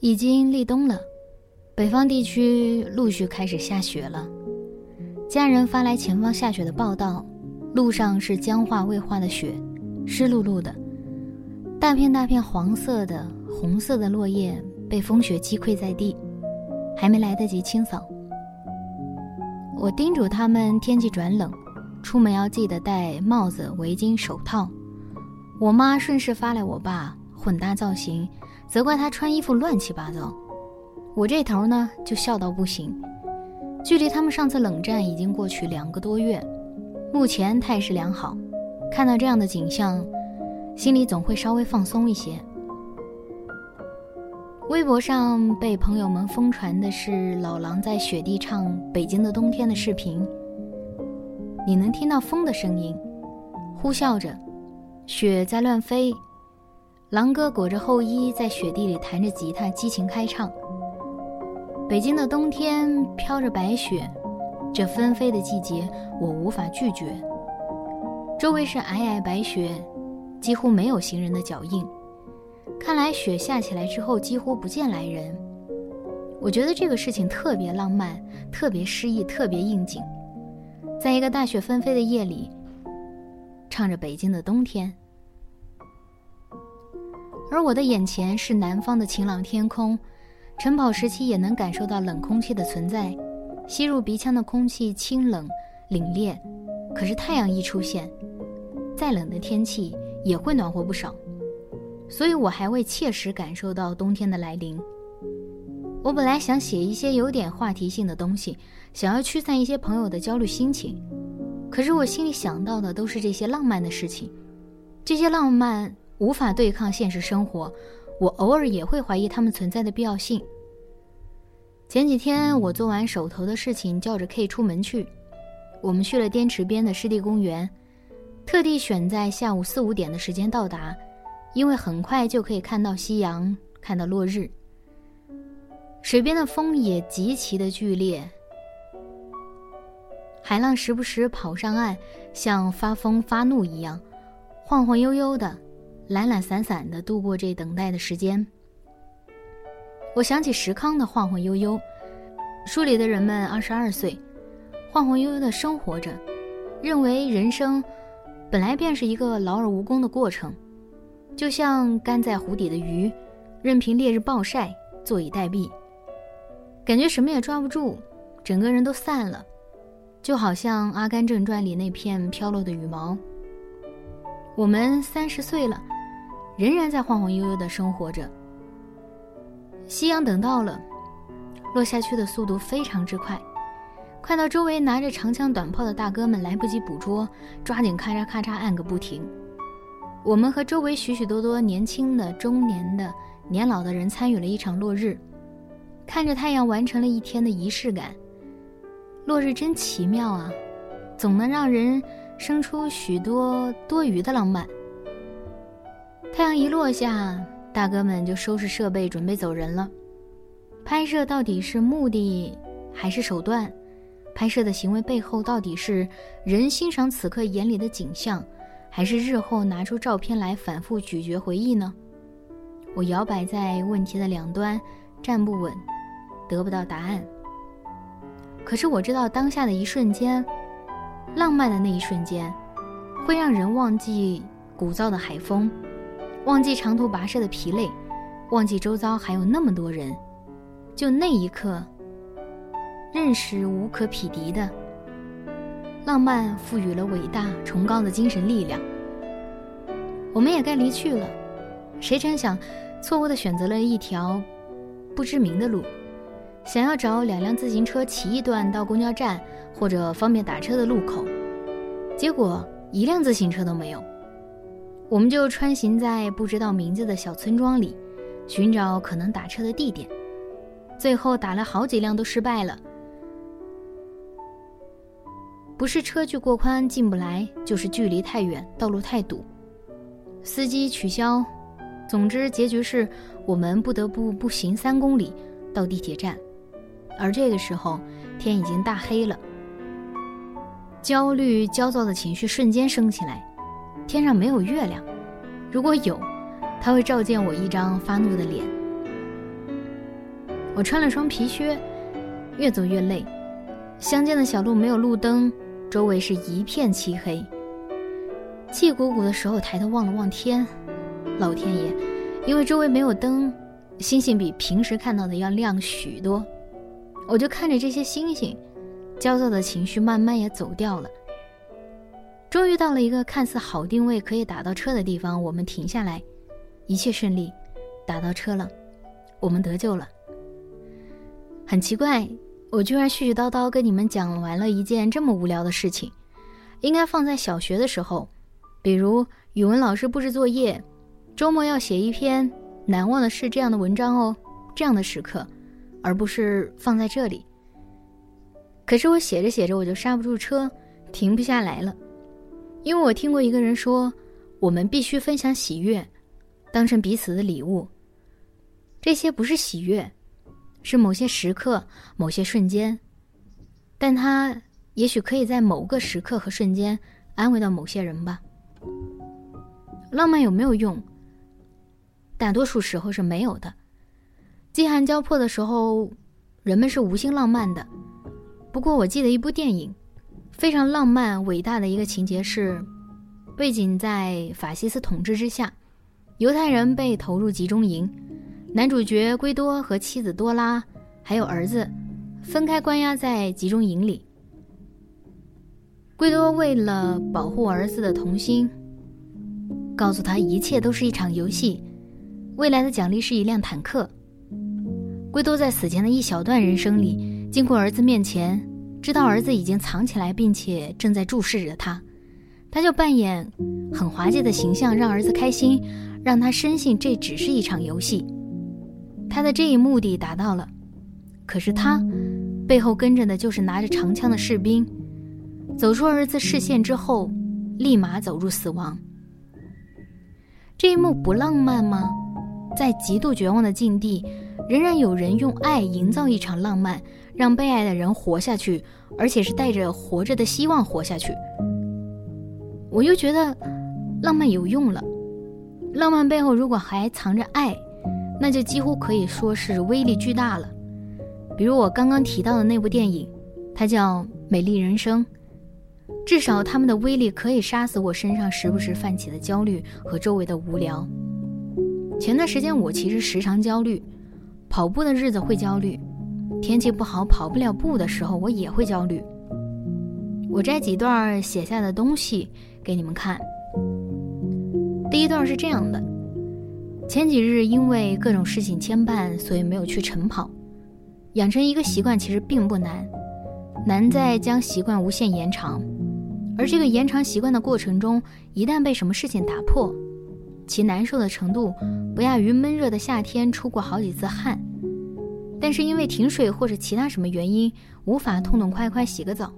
已经立冬了，北方地区陆续开始下雪了。家人发来前方下雪的报道，路上是僵化未化的雪，湿漉漉的，大片大片黄色的、红色的落叶被风雪击溃在地，还没来得及清扫。我叮嘱他们天气转冷，出门要记得戴帽子、围巾、手套。我妈顺势发来我爸混搭造型。责怪他穿衣服乱七八糟，我这头呢就笑到不行。距离他们上次冷战已经过去两个多月，目前态势良好。看到这样的景象，心里总会稍微放松一些。微博上被朋友们疯传的是老狼在雪地唱《北京的冬天》的视频，你能听到风的声音，呼啸着，雪在乱飞。狼哥裹着厚衣，在雪地里弹着吉他，激情开唱。北京的冬天飘着白雪，这纷飞的季节我无法拒绝。周围是皑皑白雪，几乎没有行人的脚印。看来雪下起来之后几乎不见来人。我觉得这个事情特别浪漫，特别诗意，特别应景。在一个大雪纷飞的夜里，唱着北京的冬天。而我的眼前是南方的晴朗天空，晨跑时期也能感受到冷空气的存在，吸入鼻腔的空气清冷、凛冽。可是太阳一出现，再冷的天气也会暖和不少。所以我还未切实感受到冬天的来临。我本来想写一些有点话题性的东西，想要驱散一些朋友的焦虑心情，可是我心里想到的都是这些浪漫的事情，这些浪漫。无法对抗现实生活，我偶尔也会怀疑他们存在的必要性。前几天我做完手头的事情，叫着 K 出门去。我们去了滇池边的湿地公园，特地选在下午四五点的时间到达，因为很快就可以看到夕阳，看到落日。水边的风也极其的剧烈，海浪时不时跑上岸，像发疯发怒一样，晃晃悠悠的。懒懒散散的度过这等待的时间。我想起石康的晃晃悠悠，书里的人们二十二岁，晃晃悠悠的生活着，认为人生本来便是一个劳而无功的过程，就像干在湖底的鱼，任凭烈日暴晒，坐以待毙，感觉什么也抓不住，整个人都散了，就好像《阿甘正传》里那片飘落的羽毛。我们三十岁了。仍然在晃晃悠悠的生活着。夕阳等到了，落下去的速度非常之快，快到周围拿着长枪短炮的大哥们来不及捕捉，抓紧咔嚓咔嚓按个不停。我们和周围许许多多年轻的、中年的、年老的人参与了一场落日，看着太阳完成了一天的仪式感。落日真奇妙啊，总能让人生出许多多余的浪漫。太阳一落下，大哥们就收拾设备准备走人了。拍摄到底是目的还是手段？拍摄的行为背后到底是人欣赏此刻眼里的景象，还是日后拿出照片来反复咀嚼回忆呢？我摇摆在问题的两端，站不稳，得不到答案。可是我知道，当下的一瞬间，浪漫的那一瞬间，会让人忘记鼓噪的海风。忘记长途跋涉的疲累，忘记周遭还有那么多人，就那一刻，认识无可匹敌的浪漫，赋予了伟大崇高的精神力量。我们也该离去了，谁成想，错误的选择了一条不知名的路，想要找两辆自行车骑一段到公交站或者方便打车的路口，结果一辆自行车都没有。我们就穿行在不知道名字的小村庄里，寻找可能打车的地点。最后打了好几辆都失败了。不是车距过宽进不来，就是距离太远，道路太堵，司机取消。总之，结局是我们不得不步行三公里到地铁站，而这个时候天已经大黑了。焦虑、焦躁的情绪瞬间升起来。天上没有月亮，如果有，它会照见我一张发怒的脸。我穿了双皮靴，越走越累。乡间的小路没有路灯。周围是一片漆黑，气鼓鼓的时候抬头望了望天，老天爷，因为周围没有灯，星星比平时看到的要亮许多。我就看着这些星星，焦躁的情绪慢慢也走掉了。终于到了一个看似好定位可以打到车的地方，我们停下来，一切顺利，打到车了，我们得救了。很奇怪。我居然絮絮叨叨跟你们讲完了一件这么无聊的事情，应该放在小学的时候，比如语文老师布置作业，周末要写一篇难忘的事这样的文章哦，这样的时刻，而不是放在这里。可是我写着写着我就刹不住车，停不下来了，因为我听过一个人说，我们必须分享喜悦，当成彼此的礼物。这些不是喜悦。是某些时刻、某些瞬间，但它也许可以在某个时刻和瞬间安慰到某些人吧。浪漫有没有用？大多数时候是没有的。饥寒交迫的时候，人们是无心浪漫的。不过，我记得一部电影，非常浪漫、伟大的一个情节是：背景在法西斯统治之下，犹太人被投入集中营。男主角圭多和妻子多拉，还有儿子，分开关押在集中营里。圭多为了保护儿子的童心，告诉他一切都是一场游戏，未来的奖励是一辆坦克。圭多在死前的一小段人生里，经过儿子面前，知道儿子已经藏起来，并且正在注视着他，他就扮演很滑稽的形象，让儿子开心，让他深信这只是一场游戏。他的这一目的达到了，可是他背后跟着的就是拿着长枪的士兵，走出儿子视线之后，立马走入死亡。这一幕不浪漫吗？在极度绝望的境地，仍然有人用爱营造一场浪漫，让被爱的人活下去，而且是带着活着的希望活下去。我又觉得浪漫有用了，浪漫背后如果还藏着爱。那就几乎可以说是威力巨大了，比如我刚刚提到的那部电影，它叫《美丽人生》，至少他们的威力可以杀死我身上时不时泛起的焦虑和周围的无聊。前段时间我其实时常焦虑，跑步的日子会焦虑，天气不好跑不了步的时候我也会焦虑。我摘几段写下的东西给你们看，第一段是这样的。前几日因为各种事情牵绊，所以没有去晨跑。养成一个习惯其实并不难，难在将习惯无限延长。而这个延长习惯的过程中，一旦被什么事情打破，其难受的程度不亚于闷热的夏天出过好几次汗，但是因为停水或者其他什么原因无法痛痛快快洗个澡，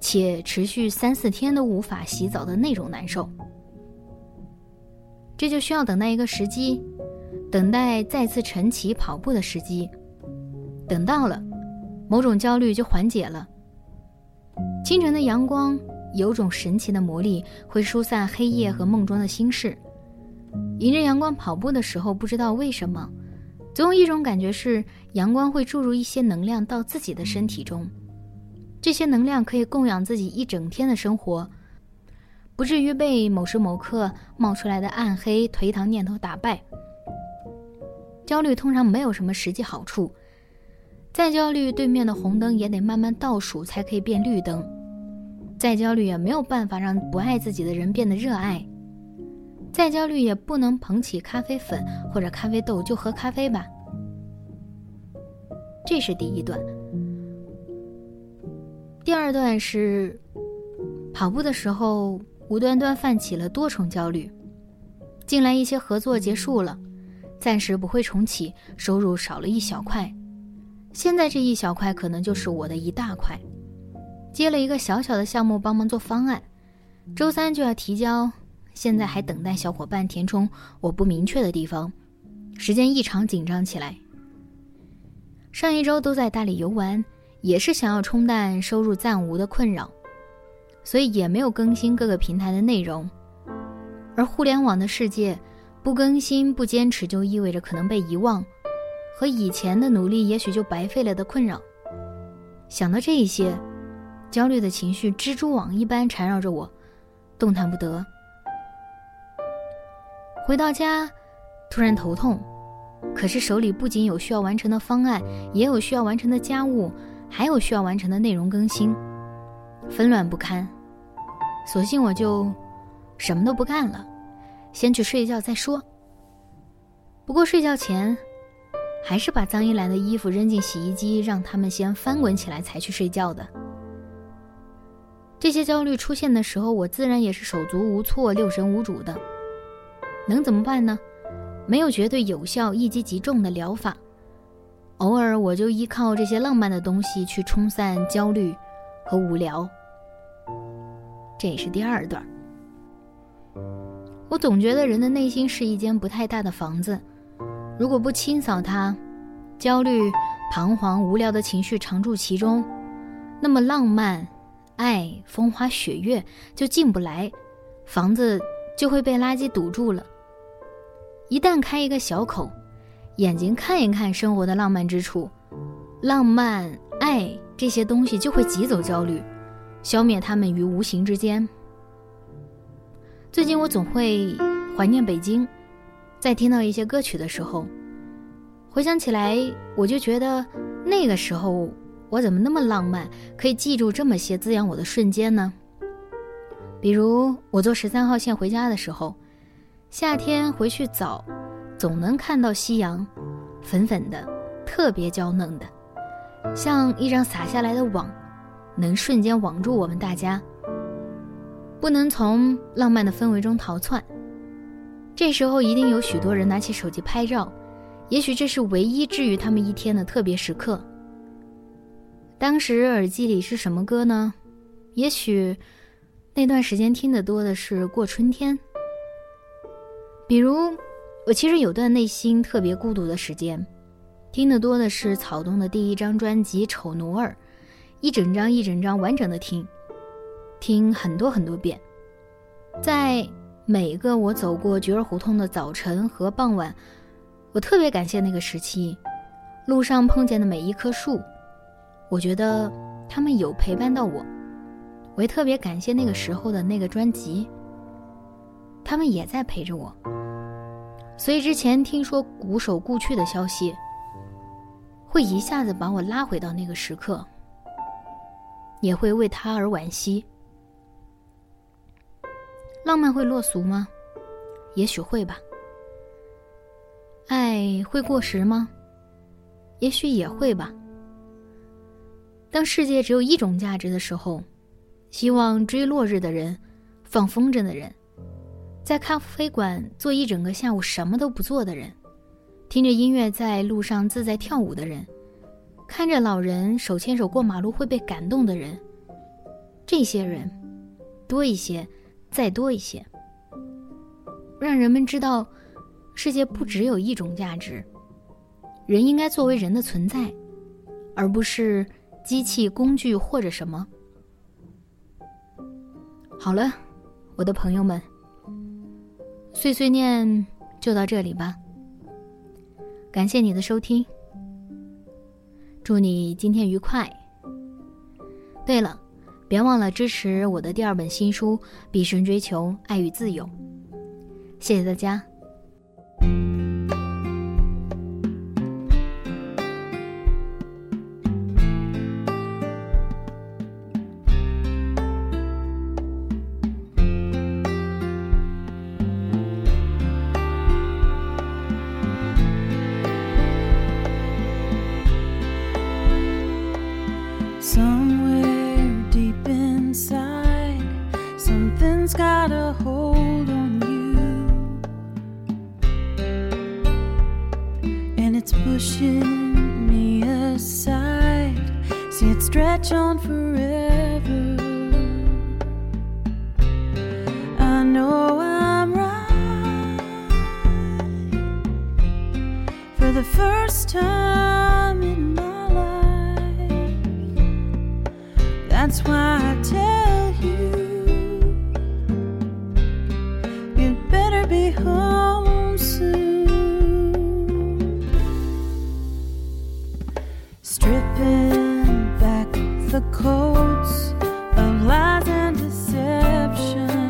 且持续三四天都无法洗澡的那种难受。这就需要等待一个时机，等待再次晨起跑步的时机。等到了，某种焦虑就缓解了。清晨的阳光有种神奇的魔力，会疏散黑夜和梦中的心事。迎着阳光跑步的时候，不知道为什么，总有一种感觉是阳光会注入一些能量到自己的身体中，这些能量可以供养自己一整天的生活。不至于被某时某刻冒出来的暗黑颓唐念头打败。焦虑通常没有什么实际好处，再焦虑，对面的红灯也得慢慢倒数才可以变绿灯；再焦虑，也没有办法让不爱自己的人变得热爱；再焦虑，也不能捧起咖啡粉或者咖啡豆就喝咖啡吧。这是第一段。第二段是跑步的时候无端端泛起了多重焦虑，近来一些合作结束了，暂时不会重启，收入少了一小块，现在这一小块可能就是我的一大块。接了一个小小的项目，帮忙做方案，周三就要提交，现在还等待小伙伴填充我不明确的地方，时间异常紧张起来。上一周都在大理游玩，也是想要冲淡收入暂无的困扰，所以也没有更新各个平台的内容。而互联网的世界，不更新不坚持就意味着可能被遗忘，和以前的努力也许就白费了的困扰。想到这一些。焦虑的情绪蜘蛛网一般缠绕着我，动弹不得。回到家，突然头痛，可是手里不仅有需要完成的方案，也有需要完成的家务，还有需要完成的内容更新，纷乱不堪。索性我就什么都不干了，先去睡觉再说。不过睡觉前，还是把脏衣篮的衣服扔进洗衣机，让他们先翻滚起来，才去睡觉的。这些焦虑出现的时候，我自然也是手足无措、六神无主的。能怎么办呢？没有绝对有效、一击即中的疗法。偶尔我就依靠这些浪漫的东西去冲散焦虑和无聊。这也是第二段。我总觉得人的内心是一间不太大的房子，如果不清扫它，焦虑、彷徨、无聊的情绪常驻其中，那么浪漫。爱风花雪月就进不来，房子就会被垃圾堵住了。一旦开一个小口，眼睛看一看生活的浪漫之处，浪漫、爱这些东西就会挤走焦虑，消灭它们于无形之间。最近我总会怀念北京，在听到一些歌曲的时候，回想起来，我就觉得那个时候。我怎么那么浪漫，可以记住这么些滋养我的瞬间呢？比如我坐十三号线回家的时候，夏天回去早，总能看到夕阳，粉粉的，特别娇嫩的，像一张撒下来的网，能瞬间网住我们大家，不能从浪漫的氛围中逃窜。这时候一定有许多人拿起手机拍照，也许这是唯一治愈他们一天的特别时刻。当时耳机里是什么歌呢？也许那段时间听得多的是《过春天》。比如，我其实有段内心特别孤独的时间，听得多的是草东的第一张专辑《丑奴儿》，一整张一整张完整的听，听很多很多遍。在每一个我走过菊儿胡同的早晨和傍晚，我特别感谢那个时期，路上碰见的每一棵树。我觉得他们有陪伴到我，我也特别感谢那个时候的那个专辑。他们也在陪着我，所以之前听说鼓手故去的消息，会一下子把我拉回到那个时刻，也会为他而惋惜。浪漫会落俗吗？也许会吧。爱会过时吗？也许也会吧。当世界只有一种价值的时候，希望追落日的人，放风筝的人，在咖啡馆坐一整个下午什么都不做的人，听着音乐在路上自在跳舞的人，看着老人手牵手过马路会被感动的人，这些人，多一些，再多一些，让人们知道，世界不只有一种价值，人应该作为人的存在，而不是。机器、工具或者什么。好了，我的朋友们，碎碎念就到这里吧。感谢你的收听，祝你今天愉快。对了，别忘了支持我的第二本新书《毕生追求爱与自由》。谢谢大家。That's why I tell you, you'd better be home soon. Stripping back the coats of lies and deception.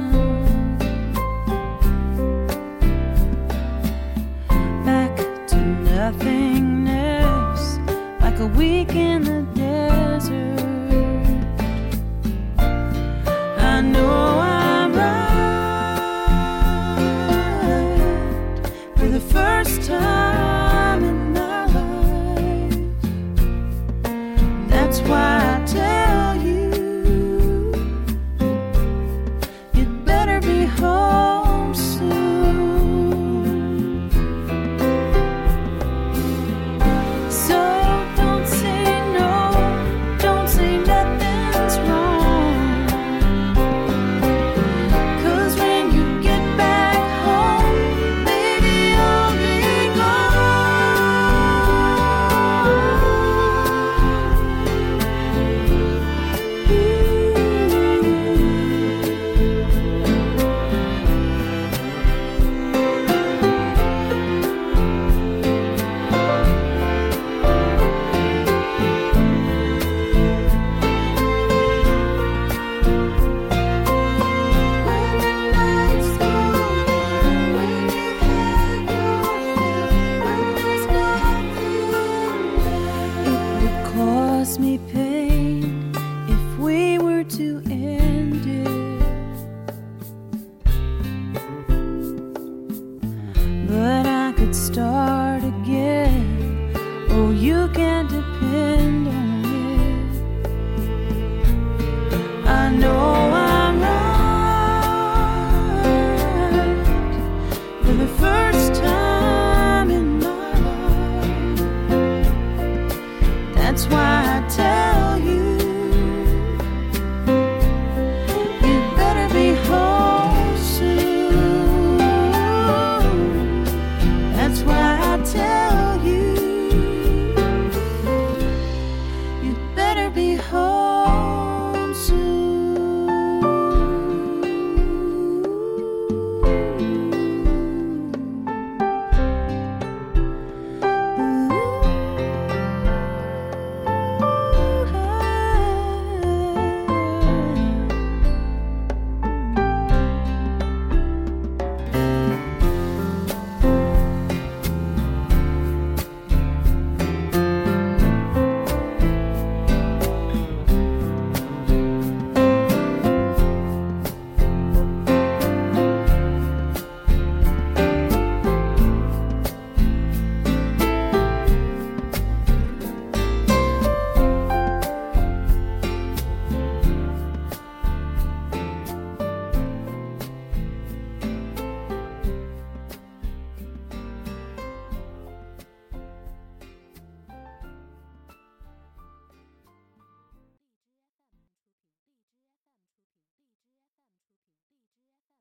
Back to nothingness, like a week in the